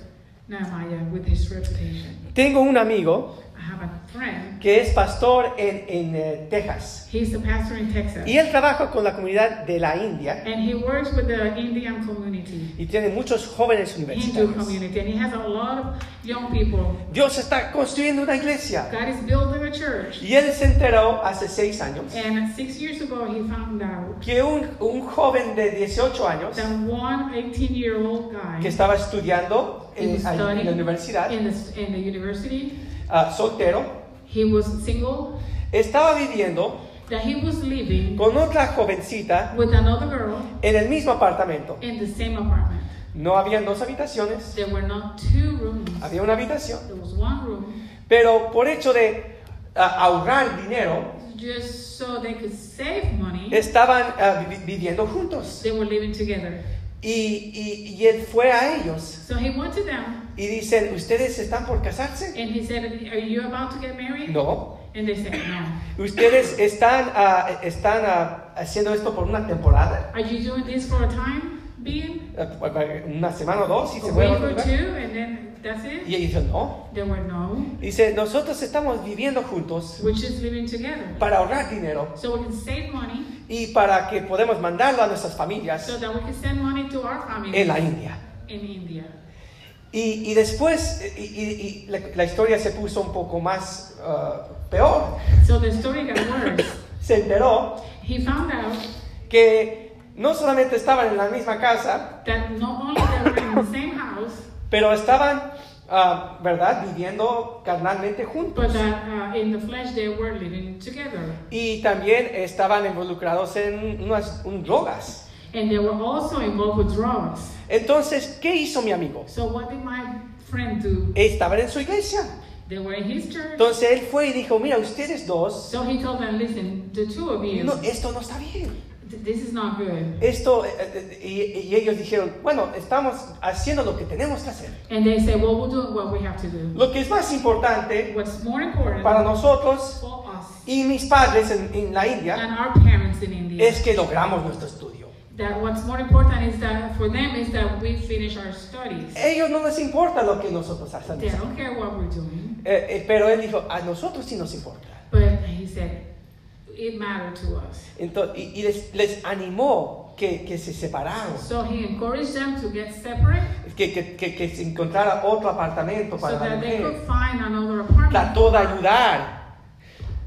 Nehemiah with his reputation. Tengo un amigo have a friend, que es pastor en, en, eh, Texas he's a pastor in Texas, y él trabaja con la comunidad de la India and he works with the Indian community, y tiene muchos jóvenes Hindu universitarios. community, and he has a lot of young people. Dios está construyendo una iglesia God is building a church. y él se enteró hace seis años And six years ago, he found out que un, un joven de 18 años that one 18 year old guy que estaba estudiando he en, was ahí en studying la universidad, in the, in the university, ah, soltero, he was single, estaba viviendo that he was living con otra jovencita with another girl en el mismo apartamento. in the same apartment. No habían dos habitaciones, There were not two rooms, había una habitación, there was one room, pero por hecho de ah, ahorrar dinero, just so they could save money. estaban ah, vi- viviendo juntos. They were living together. Y, y- y él fue a ellos So he went to them y dicen, ¿ustedes están por casarse? and he said, Are you about to get married? No. And they said, No. ¿Ustedes están, ah, están ah, haciendo esto por una temporada? Are you doing this for a time being? Ah, ¿Una semana o dos? Y, se that's y ellos dicen, no. They were no. Dice, nosotros estamos viviendo juntos We're just living together. para ahorrar dinero So we can save money y para que podamos mandarlo a nuestras familias so that we can send money to our en la India. in India. Y, y después y, y- la, la historia se puso un poco más ah, peor. So the story got worse. Se enteró He found out que no solamente estaban en la misma casa, that not only they were in the same house, pero estaban, ah, ¿verdad?, viviendo carnalmente but juntos. that uh, in the flesh they were living together. Y también estaban involucrados en unas un drogas. And they were also involved with drugs. Entonces, ¿qué hizo mi amigo? So what did my friend do? Estaban en su iglesia. They were in his church. Entonces él fue y dijo, mira, ustedes dos, So he told them, listen, the two of you, no, esto no está bien. th- this is not good. Esto, eh, eh, y, y ellos dijeron, bueno, estamos haciendo lo que tenemos que hacer. And they said, well, we'll do what we have to do. Lo que es más importante What's more important para nosotros for us y mis padres en, en la India and our parents in India, es que logramos nuestro estudio. That what's more important is that for them is that we finish our studies. ellos no les importa lo que nosotros hacemos. They don't care what we're doing. Eh, eh, pero él dijo, a nosotros sí nos importa. But he said, it mattered to us. Entonces, y y les, les animó que, que se separaran, So he encouraged them to get separate que, que, que, que se encontrara otro apartamento so para la that they could mujer. find another apartment. Trató de ayudar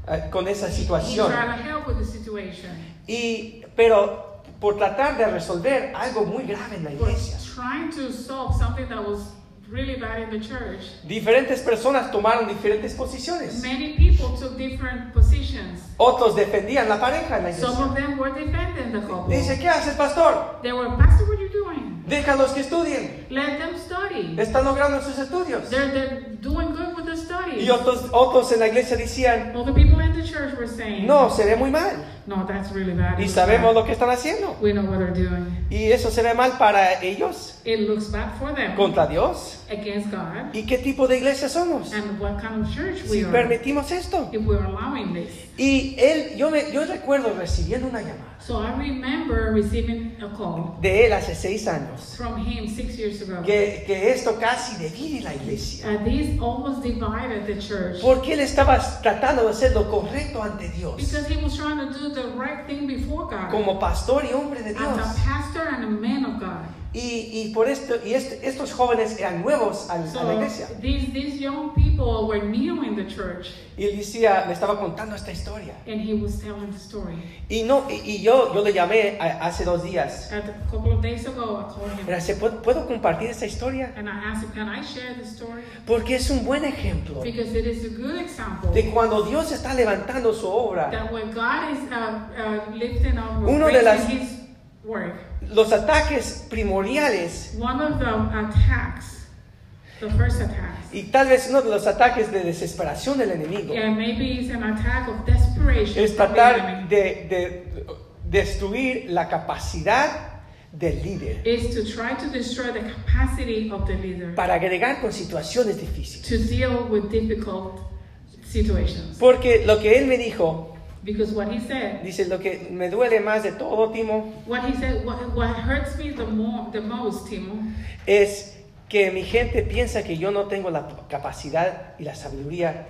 eh, con esa He situación. tried to help with the situation. Y, pero por tratar de resolver algo muy grave en la iglesia, trying to solve something that was really bad in the church, diferentes personas tomaron diferentes posiciones. many people took different positions. Otros defendían la pareja en la Some iglesia. of them were defending the couple. Dice, ¿qué hace el pastor? They were, Pastor, what are you doing? Déjalos que estudien. Let them study. Están logrando sus estudios. They're, they're doing good with the studies. Y otros, otros en la iglesia decían, people in the church were saying, no, se ve muy mal. No, that's really bad. Y sabemos lo que están haciendo. We know what they're doing. Y eso se ve mal para ellos, It looks bad for them contra Dios. against God. ¿Y qué tipo de iglesia somos? And what kind of church Si we are permitimos esto. if we're allowing this. Y él, yo, me, yo recuerdo recibiendo una llamada So I remember receiving a call de él hace seis años. from him six years ago. Que, que esto casi divide la iglesia. Uh, this almost divided the church Porque él estaba tratando de hacer lo correcto ante Dios. because he was trying to do the right thing before God Como pastor y hombre de as Dios. a pastor and a man of God. Y, y por esto, y este- estos jóvenes eran nuevos al- a, la iglesia. these these young people were new in the church, Y él decía, me estaba contando esta historia. and he was telling the story. Y no, y, y yo, yo le llamé a- hace dos días. At a couple of days ago, I him Mira, ¿se puede- ¿puedo compartir esta historia? and I asked him, "Can I share the story?" Porque es un buen ejemplo Because it is a good example de cuando Dios está levantando su obra. that when God is uh, uh, lifting up, Uno de las- His work, Los ataques primordiales one of the attacks, the first attacks, y tal vez uno de los ataques de desesperación del enemigo yeah, maybe it's an attack of desperation es tratar de, de destruir la capacidad del líder is to try to destroy the capacity of the leader para agregar con situaciones difíciles. to deal with difficult situations. Porque lo que él me dijo, Because what he said, dice, lo que me duele más de todo, Timo, what he said, what, what hurts me the more, the most, Timo, es que mi gente piensa que yo no tengo la capacidad y la sabiduría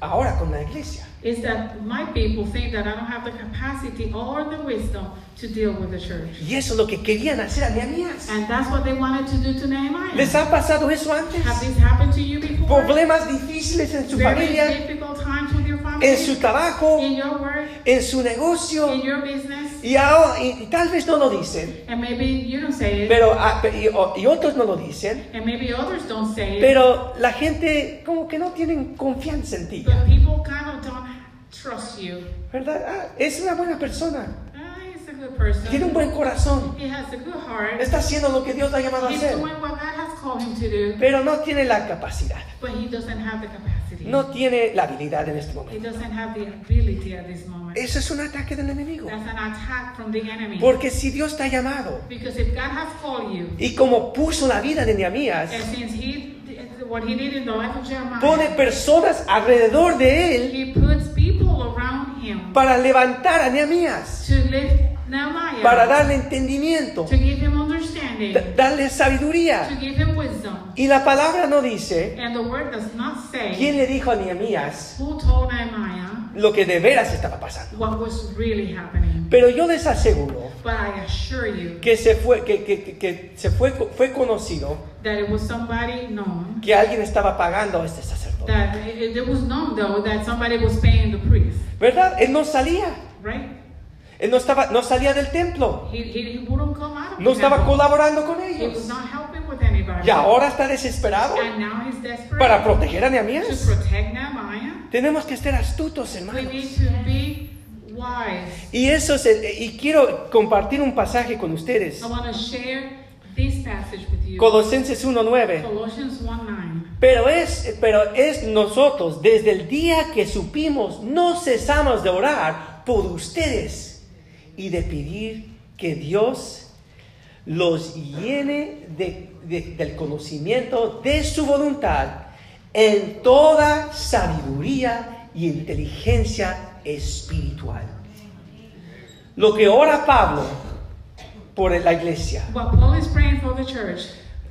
ahora con la iglesia. Is that my people think that I don't have the capacity or the wisdom to deal with the church. Y eso es lo que querían hacer a Nehemías. And that's what they wanted to do to Nehemiah. ¿Les ha pasado eso antes? Have this happened to you before? Problemas difíciles en su Very familia, difficult times with your family, en su trabajo, in your work, en su negocio. in your business, Y, ahora- y- y tal vez no lo dicen, and maybe you don't say it, pero ah, y, otros no lo dicen. and maybe others don't say it, Pero la gente como que no tienen confianza en ti, but trust you. ¿verdad? Ah, es una buena persona, Ah, he's a good person. tiene un buen corazón, He has a good heart. está haciendo lo que Dios ha llamado a hacer, doing what God has called him to do, pero no tiene la capacidad, but he doesn't have the capacity. no tiene la habilidad en este He momento. doesn't have the ability at this moment. Eso es un ataque del enemigo, That's an attack from the enemy. porque si Dios te ha llamado Because if God has called you, y como puso la vida de Nehemías, he he pone personas alrededor de él he puts him para levantar a Nehemías, to lift Nehemiah, para darle entendimiento, to give him understanding, da- darle sabiduría. to give him wisdom. Y la palabra no dice And the word does not say quién le dijo a Nehemías who told Nehemiah lo que de veras estaba pasando. what was really happening. Pero yo les aseguro But I assure you que se fue, que, que- que- que se fue, fue conocido that it was somebody known que alguien estaba pagando a este sacerdote. that it, it was known though that somebody was paying the priest, ¿Verdad? Él no salía. right? Él no, estaba, no salía del templo. He, he, he wouldn't come out of No estaba temple. colaborando con He was ellos. not helping with anybody. Y ahora está desesperado And now he's desperate para proteger a to Nehemías. protect Nehemiah. Tenemos que ser astutos, We hermanos. need to be wise. Y eso es y quiero compartir un pasaje con ustedes. I want to share this passage with you. Colosenses 1:9. Colossians 1 9. Pero es, pero es nosotros, desde el día que supimos, no cesamos de orar por ustedes y de pedir que Dios los llene de- de- del conocimiento de su voluntad en toda sabiduría y inteligencia espiritual. Lo que ora Pablo por la iglesia, What Paul is praying for the church,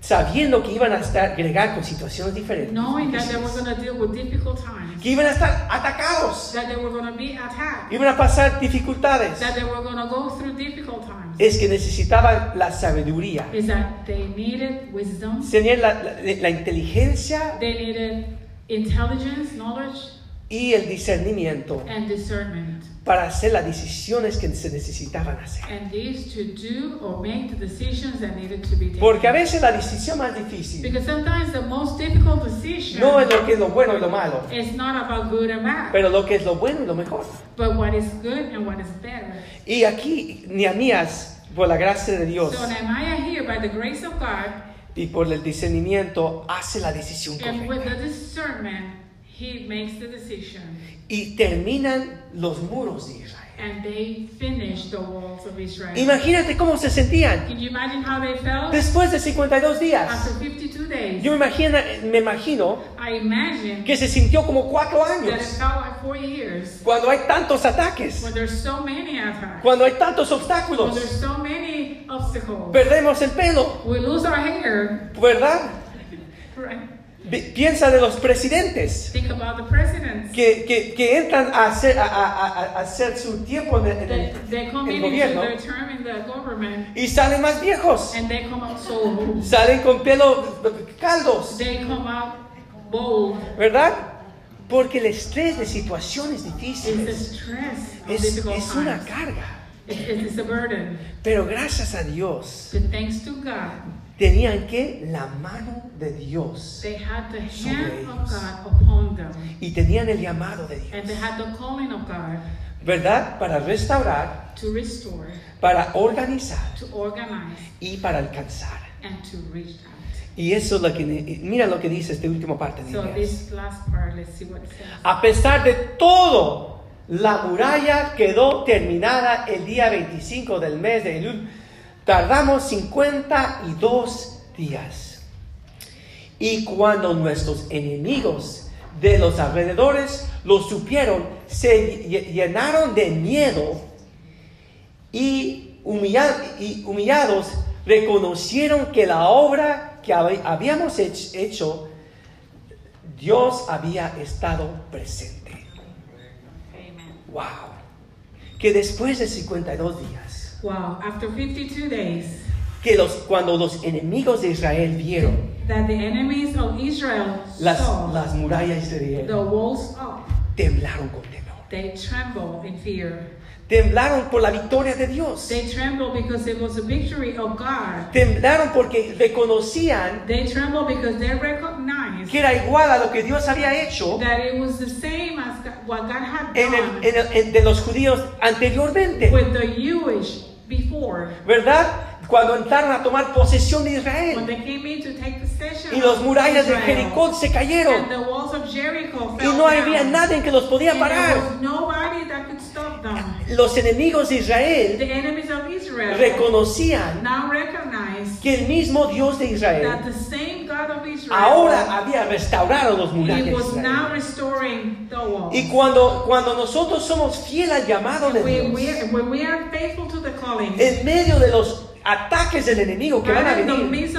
sabiendo que iban a estar agregar con situaciones diferentes, knowing that they were going to deal with difficult times, que iban a estar atacados, that they were going to be attacked, iban a pasar dificultades, that they were going to go through difficult times, es que necesitaban la sabiduría, is that they needed wisdom, tenían la, la- la inteligencia they needed intelligence, knowledge, y el discernimiento. and discernment. Para hacer las decisiones que se necesitaban hacer. And these to do or make the decisions that needed to be taken. Porque a veces la decisión más difícil Because sometimes the most difficult decision no es lo que es lo bueno y lo malo, is not about good and bad, pero lo que es lo bueno y lo mejor. but what is good and what is better. Y aquí Nehemías, por la gracia de Dios So Nehemiah here, by the grace of God y por el discernimiento, hace la decisión and with correcta. the discernment, he makes the decision. Y terminan los muros de Israel. And they finished the walls of Israel. Imagínate cómo se sentían Can you imagine how they felt después de 52 días. after 52 days? Yo me imagino, me imagino I imagine que se sintió como cuatro that it años felt like four years cuando hay tantos ataques, when there's so many attacks, cuando hay tantos when obstáculos. there's so many obstacles. Perdemos el pelo, We lose our hair. ¿verdad? Right? Pi- Piensa de los presidentes Think about the presidents. que, que, que entran a hacer, a, a- a- hacer su tiempo en el, They, they gobierno the y salen más viejos, and they come out so salen con pelo caldos, They come out bold. ¿verdad? Porque el estrés de situaciones difíciles es, es una carga. It, it is a burden. Pero gracias a Dios, But thanks to God, tenían que la mano de Dios they had the Sobre hand of. God upon them. y tenían el llamado de And they Dios, had the calling of God ¿verdad? Para restaurar, to restore, para organizar to organize, y para alcanzar. and to reach out. Y eso es lo que, mira lo que dice esta última parte de So this last part, let's see what it says. A pesar de todo, la muralla quedó terminada el día 25 del mes de Elul. Tardamos 52 días. Y cuando nuestros enemigos de los alrededores lo supieron, se lle- llenaron de miedo y, y humillados reconocieron que la obra que hab- habíamos hech- hecho, Dios había estado presente. Wow. Que después de 52 días, Wow, after 52 days, que los, cuando los enemigos de Israel vieron that the enemies of Israel las, saw las murallas de the Israel, walls up, temblaron con temor. They trembled in fear. Temblaron por la victoria de Dios. They trembled because it was a victory of God. Temblaron porque reconocían They trembled because they recognized que era igual a lo que Dios había hecho that it was the same as what God had en el- done en el- en- de los judíos anteriormente. with the Jewish before. ¿Verdad? Cuando entraron a tomar posesión de When Israel they came in to take y los of murallas de Jericó se cayeron. And the walls of Jericho y no había nadie que los podía parar. Los enemigos de Israel The enemies of Israel reconocían que el mismo Dios de that Israel the same God of Israel ahora había restaurado los murallas de Israel. Y cuando, cuando nosotros somos fieles al llamado de Dios, when we are faithful to the calling, en medio de los ataques del enemigo que van a venir,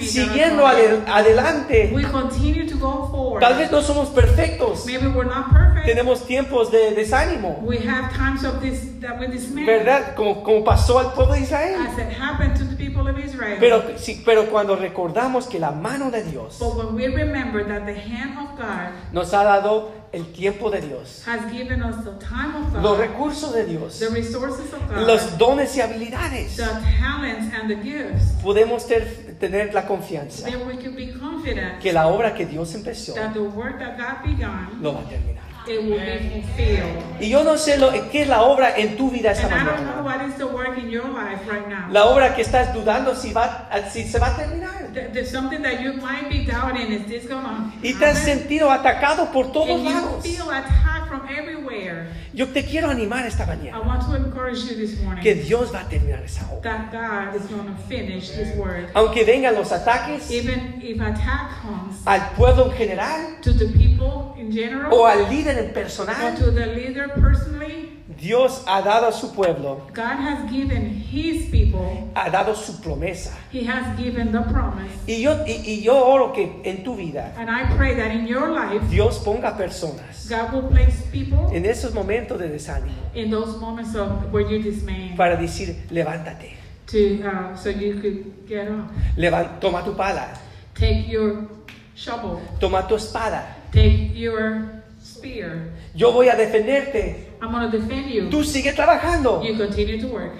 siguiendo adelante, we continue to go forward. tal vez no somos perfectos, Maybe we're not perfect. tenemos tiempos de desánimo, We have times of this ¿verdad? Como, como pasó al pueblo de Israel. as it happened to the people of Israel. Pero, sí, pero cuando recordamos que la mano de Dios but when we remember that the hand of God nos ha dado el tiempo de Dios, has given us the time of God, los recursos de Dios, the resources of God, los dones y habilidades, the talents and the gifts, podemos ter- tener la confianza then we can be confident que la obra que Dios empezó that the work that God began, lo va a terminar. it will be fulfilled. Y yo no sé lo, qué es la obra en tu vida esta And I don't know mañana. what is the work in your life right now. La obra que estás dudando si, va, si se va a terminar. Th- There's something that you might be doubting. Is this gonna Y te has sentido atacado por todos And you lados. feel attacked from everywhere. Yo te quiero animar esta I mañana want to encourage you this morning que Dios va a terminar esa obra. that God is going to finish His work. Aunque vengan los ataques Even if attack comes al pueblo en general to the people in general o al líder en or personal, to the leader personally, Dios ha dado a su pueblo, God has given His people, ha dado su promesa. He has given the promise. Y yo, y, y yo oro que en tu vida And I pray that in your life, Dios ponga personas God will place people en esos momentos de desánimo in those moments of where you're dismayed para decir, levántate, to uh, so you could get up. levan- toma tu pala, Take your shovel, toma tu espada. take your spear. Yo voy a defenderte. I'm to defend you. Tú sigue trabajando. You continue to work.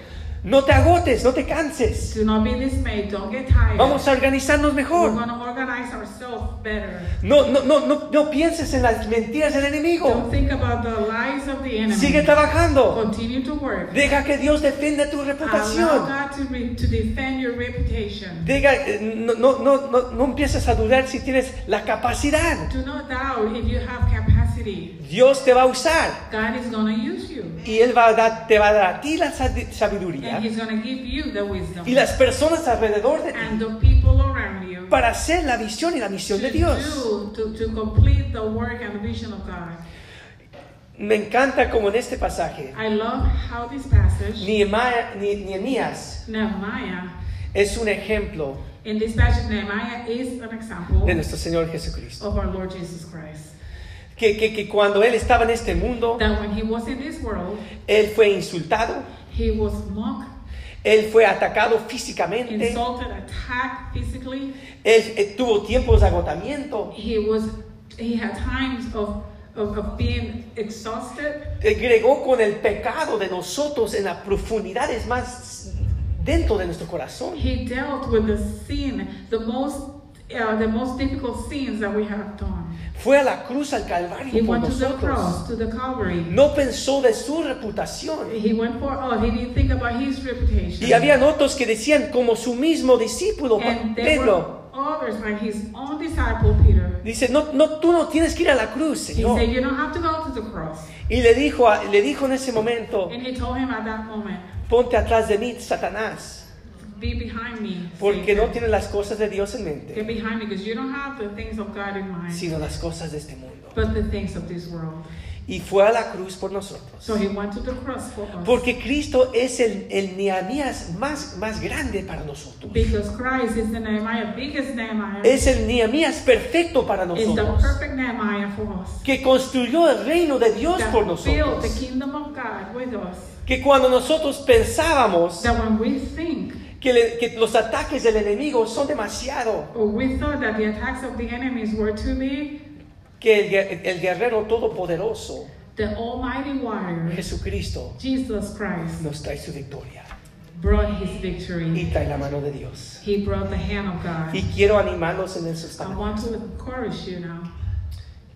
No te agotes, no te canses. Do not be dismayed. Don't get tired. Vamos a organizarnos mejor. organize ourselves better. No, no, no, no, no pienses en las mentiras del Don't enemigo. think about the lies of the enemy. Sigue trabajando. Continue to work. Deja que Dios defienda tu Allow reputación. God to, re- to defend your reputation. Diga, eh, no, no, no, no, no empieces a dudar si tienes la capacidad. Do not doubt if you have capacity. Dios te va a usar. God is to use you. Y Él va a dar, te va a dar a ti la And sabiduría He's going to give you the wisdom. y las personas alrededor de ti And the people around you. para hacer la visión y la misión to de Dios. do, to, to complete the work and the vision of God. Me encanta como en este pasaje, I love how this passage, Nehemiah- Nehemías Nehemiah, es un ejemplo in this passage, Nehemiah is an example de nuestro Señor Jesucristo. of our Lord Jesus Christ. Que, que, que cuando Él estaba en este mundo, That when he was in this world, Él fue insultado, he was mocked, Él fue atacado físicamente, insulted, attacked physically. Él eh, tuvo tiempos de agotamiento, He was, he had times of, of, of being exhausted. agregó con el pecado de nosotros en las profundidades más dentro de nuestro corazón. He dealt with the sin, the most, uh, the most difficult sins that we have done. Fue a la cruz al Calvario He por went to the nosotros. cross, to the Calvary. No pensó de su reputación. He went for all. He didn't think about his reputation. Y habían otros que decían, como su mismo discípulo, and there Pedro, were others, like his own disciple Peter. dice, no, no, tú no tienes que ir a la cruz, He Señor. said, "You don't have to go to the cross." Y le dijo, a- le dijo en ese momento, And he told him at that moment, ponte atrás de mí, Satanás, "Be behind me, porque no tienes las cosas de Dios en Get mente, behind me, because you don't have the things of God in mind, sino las cosas de este mundo. but the things of this world." Y fue a la cruz por nosotros. So he went to the cross for us. Porque Cristo es el, el Nehemías más, más grande para nosotros. Because Christ is the Nehemiah, biggest Nehemiah, Es el Nehemías perfecto para is the nosotros. perfect Nehemiah for us. Que construyó el reino de Dios that por built the nosotros. kingdom of God with us. Que cuando nosotros pensábamos That when we think que, le- que los ataques del enemigo son demasiado, we thought that the attacks of the enemies were too big, que el, gue- el guerrero todopoderoso, the Almighty Warrior, Jesucristo, Jesus Christ, nos trae su victoria brought his y victory. trae la mano de Dios. He brought the hand of God. Y quiero animarlos en esos I want to encourage you now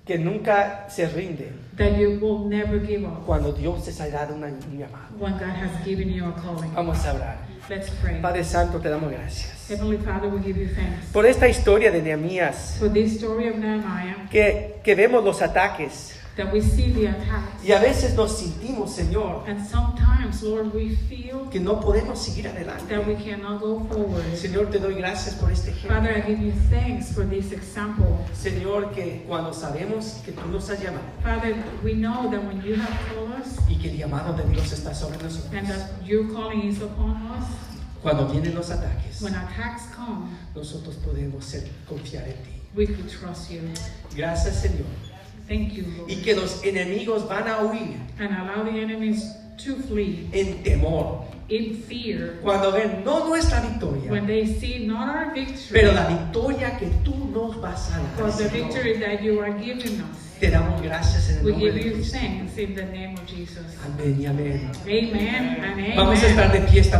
que nunca se rinden that you will never give up cuando Dios les ha dado una- un llamado. when God has given you a calling. Vamos a orar. Let's pray. Padre Santo, te damos gracias. Heavenly Father, we give you thanks. Por esta historia de Nehemías, que, que vemos los ataques that we see the attacks. y a veces nos sentimos, Señor, And sometimes, Lord, we feel que no podemos seguir adelante. that we cannot go forward. Señor, te doy gracias por este ejemplo. Father, I give you thanks for this example. Señor, que cuando sabemos que tú nos has llamado Father, we know that when you have called us y que el llamado de Dios está sobre nosotros, and that your calling is upon us, cuando vienen los ataques, when attacks come, nosotros podemos ser, confiar en ti. we could trust you. Gracias, Señor. Thank you, Y Lord. que los enemigos van a huir And allow the enemies to flee en temor in fear cuando ven no nuestra when victoria, they see not our victory, pero la victoria que tú nos vas a dar. but the Señor. victory that you are giving us. Te damos gracias en el We nombre give de you Cristo. thanks in the name of Jesus. Amén y amén. Amen. Vamos a estar de pie esta